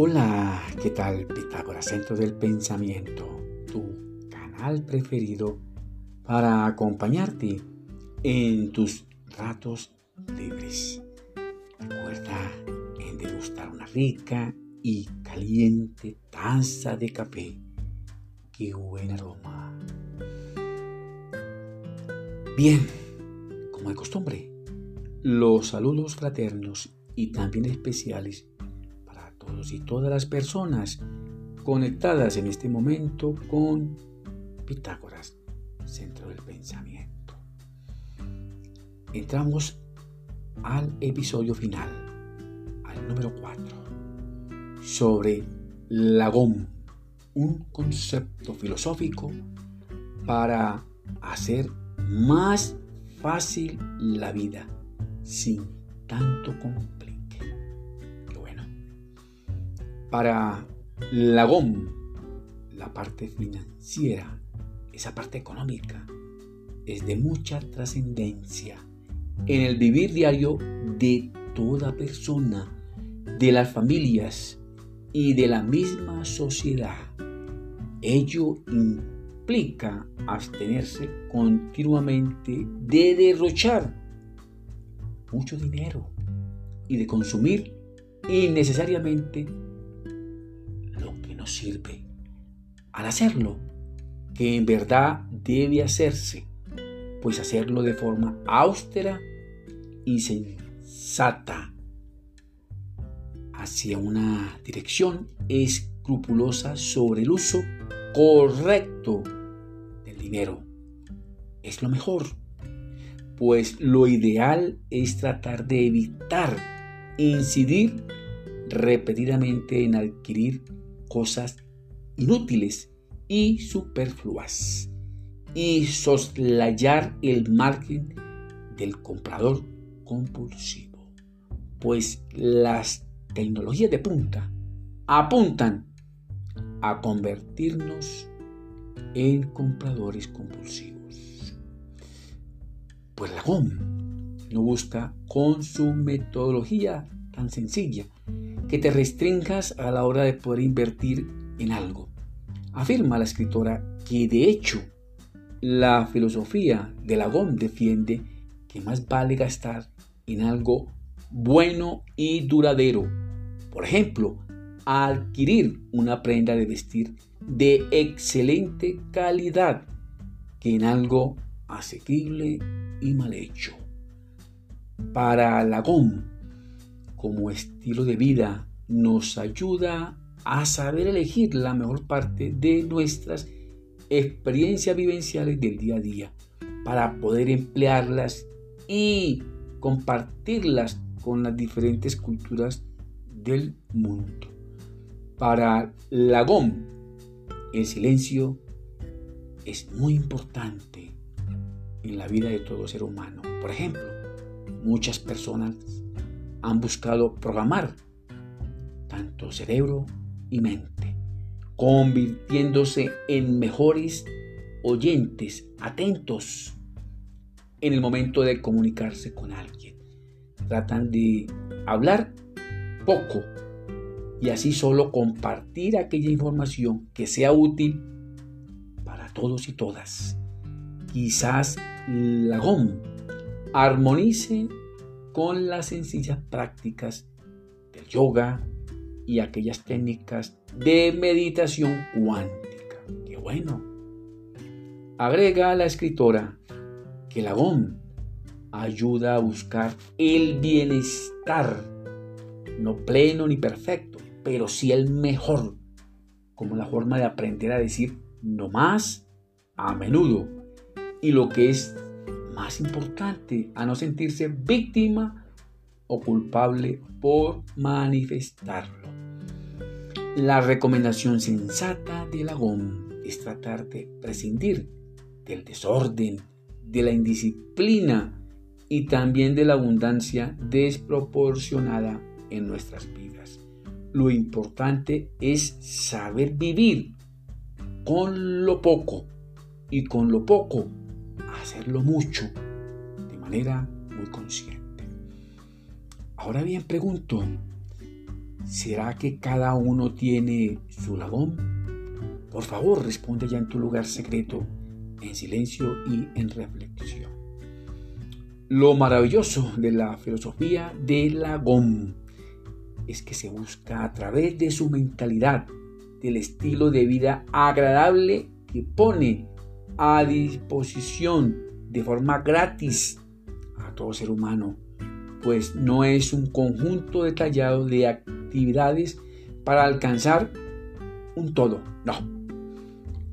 Hola, ¿qué tal Pitágoras, Centro del Pensamiento? Tu canal preferido para acompañarte en tus ratos libres. Recuerda en degustar una rica y caliente taza de café. ¡Qué buen aroma! Bien, como de costumbre, los saludos fraternos y también especiales y todas las personas conectadas en este momento con Pitágoras, centro del pensamiento. Entramos al episodio final, al número 4, sobre Lagón, un concepto filosófico para hacer más fácil la vida sin tanto complicación. Para Lagón, la parte financiera, esa parte económica, es de mucha trascendencia en el vivir diario de toda persona, de las familias y de la misma sociedad. Ello implica abstenerse continuamente de derrochar mucho dinero y de consumir innecesariamente sirve. Al hacerlo, que en verdad debe hacerse, pues hacerlo de forma austera y sensata hacia una dirección escrupulosa sobre el uso correcto del dinero. Es lo mejor, pues lo ideal es tratar de evitar incidir repetidamente en adquirir cosas inútiles y superfluas y soslayar el margen del comprador compulsivo. Pues las tecnologías de punta apuntan a convertirnos en compradores compulsivos. Pues la GOM no busca con su metodología tan sencilla que te restringas a la hora de poder invertir en algo. Afirma la escritora que de hecho la filosofía de la GOM defiende que más vale gastar en algo bueno y duradero. Por ejemplo, adquirir una prenda de vestir de excelente calidad que en algo asequible y mal hecho. Para la GOM, como estilo de vida nos ayuda a saber elegir la mejor parte de nuestras experiencias vivenciales del día a día para poder emplearlas y compartirlas con las diferentes culturas del mundo. Para Lagón, el silencio es muy importante en la vida de todo ser humano. Por ejemplo, muchas personas han buscado programar tanto cerebro y mente, convirtiéndose en mejores oyentes, atentos en el momento de comunicarse con alguien. Tratan de hablar poco y así solo compartir aquella información que sea útil para todos y todas. Quizás la GOM armonice con las sencillas prácticas del yoga y aquellas técnicas de meditación cuántica. ¡Qué bueno! Agrega la escritora que la GOM ayuda a buscar el bienestar, no pleno ni perfecto, pero sí el mejor, como la forma de aprender a decir no más a menudo y lo que es más importante, a no sentirse víctima o culpable por manifestarlo. La recomendación sensata de la GOM es tratar de prescindir del desorden, de la indisciplina y también de la abundancia desproporcionada en nuestras vidas. Lo importante es saber vivir con lo poco y con lo poco hacerlo mucho de manera muy consciente. Ahora bien, pregunto, ¿será que cada uno tiene su lagón? Por favor, responde ya en tu lugar secreto, en silencio y en reflexión. Lo maravilloso de la filosofía de Lagón es que se busca a través de su mentalidad, del estilo de vida agradable que pone a disposición de forma gratis a todo ser humano, pues no es un conjunto detallado de actividades para alcanzar un todo, no.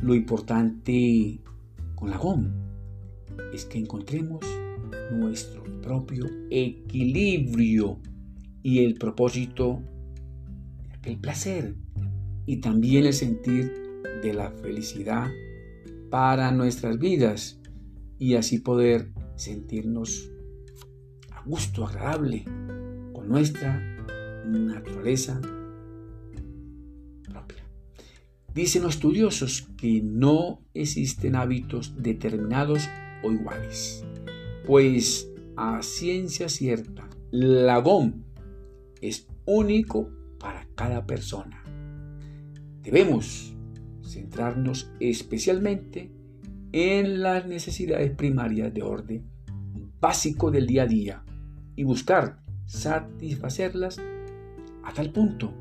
Lo importante con la GOM es que encontremos nuestro propio equilibrio y el propósito el placer y también el sentir de la felicidad para nuestras vidas y así poder sentirnos a gusto, agradable con nuestra naturaleza propia. Dicen los estudiosos que no existen hábitos determinados o iguales, pues a ciencia cierta, la GOM es único para cada persona. Debemos centrarnos especialmente en las necesidades primarias de orden básico del día a día y buscar satisfacerlas a tal punto,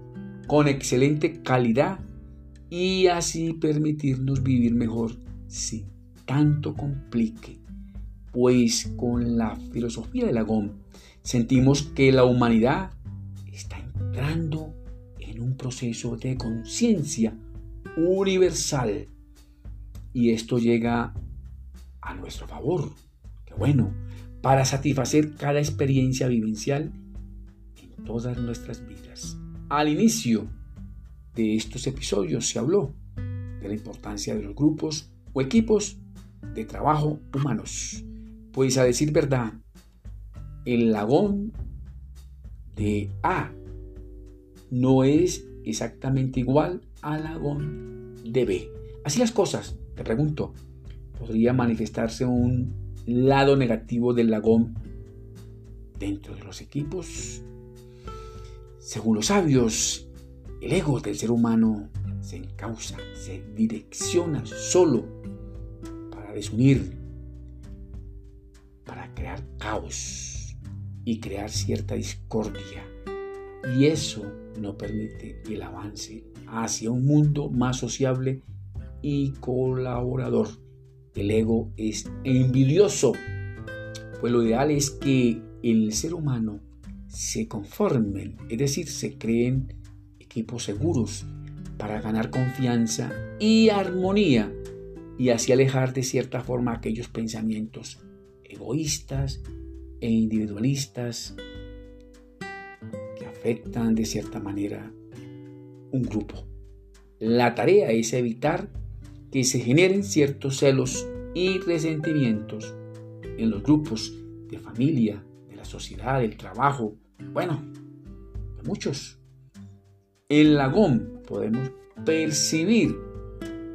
con excelente calidad y así permitirnos vivir mejor sin tanto complique. Pues con la filosofía de Lagón sentimos que la humanidad está entrando en un proceso de conciencia universal. Y esto llega a nuestro favor. Qué bueno. Para satisfacer cada experiencia vivencial en todas nuestras vidas. Al inicio de estos episodios se habló de la importancia de los grupos o equipos de trabajo humanos. Pues a decir verdad, el lagón de A no es exactamente igual al lagón de B. Así las cosas, te pregunto, ¿podría manifestarse un lado negativo del lagón dentro de los equipos? Según los sabios, el ego del ser humano se encausa, se direcciona solo para desunir, para crear caos y crear cierta discordia. Y eso no permite el avance hacia un mundo más sociable y colaborador. El ego es envidioso, pues lo ideal es que el ser humano se conformen, es decir, se creen equipos seguros para ganar confianza y armonía y así alejar de cierta forma aquellos pensamientos egoístas e individualistas afectan de cierta manera un grupo. La tarea es evitar que se generen ciertos celos y resentimientos en los grupos de familia, de la sociedad, del trabajo, bueno, de muchos. En la GOM podemos percibir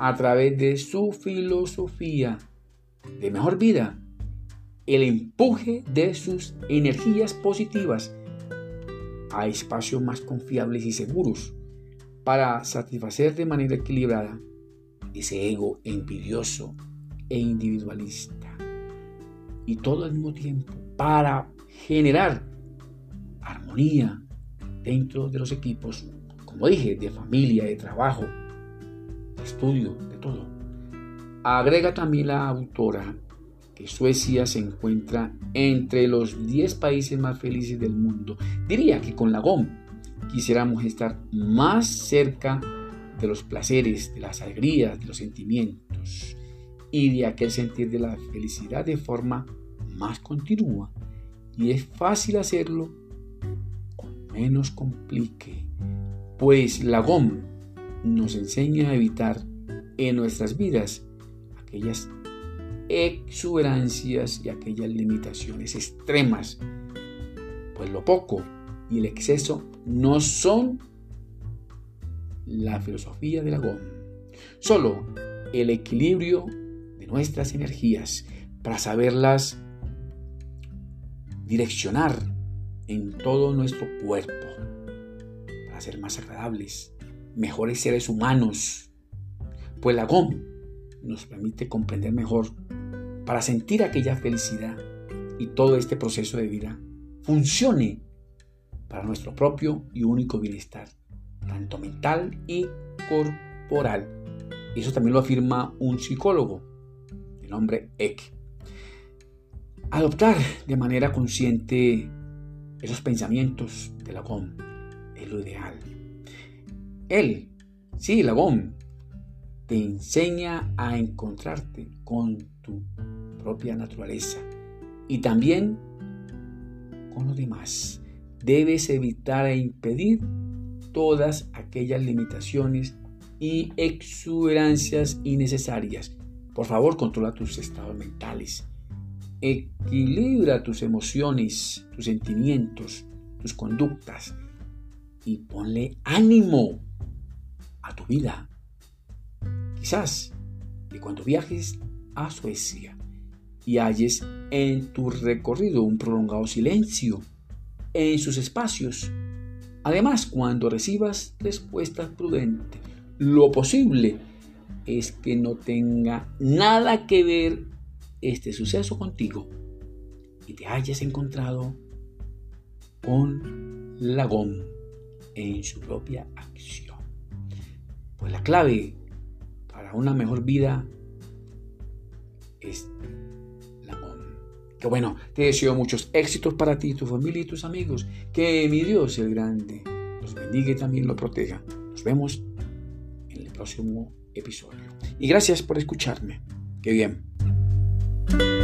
a través de su filosofía de mejor vida el empuje de sus energías positivas a espacios más confiables y seguros para satisfacer de manera equilibrada ese ego envidioso e individualista. Y todo al mismo tiempo para generar armonía dentro de los equipos, como dije, de familia, de trabajo, de estudio, de todo. Agrega también la autora Suecia se encuentra entre los 10 países más felices del mundo. Diría que con la GOM quisiéramos estar más cerca de los placeres, de las alegrías, de los sentimientos y de aquel sentir de la felicidad de forma más continua. Y es fácil hacerlo con menos complique, pues la GOM nos enseña a evitar en nuestras vidas aquellas exuberancias y aquellas limitaciones extremas. Pues lo poco y el exceso no son la filosofía de la GOM. Solo el equilibrio de nuestras energías para saberlas direccionar en todo nuestro cuerpo, para ser más agradables, mejores seres humanos. Pues la GOM nos permite comprender mejor para sentir aquella felicidad y todo este proceso de vida funcione para nuestro propio y único bienestar, tanto mental y corporal. Eso también lo afirma un psicólogo, el nombre Eck. Adoptar de manera consciente esos pensamientos de la GOM es lo ideal. Él, sí, la GOM, te enseña a encontrarte con tu propia naturaleza y también con los demás. Debes evitar e impedir todas aquellas limitaciones y exuberancias innecesarias. Por favor, controla tus estados mentales. Equilibra tus emociones, tus sentimientos, tus conductas y ponle ánimo a tu vida. Quizás que cuando viajes a Suecia y halles en tu recorrido un prolongado silencio en sus espacios. Además, cuando recibas respuestas prudentes, lo posible es que no tenga nada que ver este suceso contigo y te hayas encontrado con Lagón en su propia acción. Pues la clave para una mejor vida es. Que bueno, te deseo muchos éxitos para ti, tu familia y tus amigos. Que mi Dios, el grande, los bendiga y también los proteja. Nos vemos en el próximo episodio. Y gracias por escucharme. Qué bien.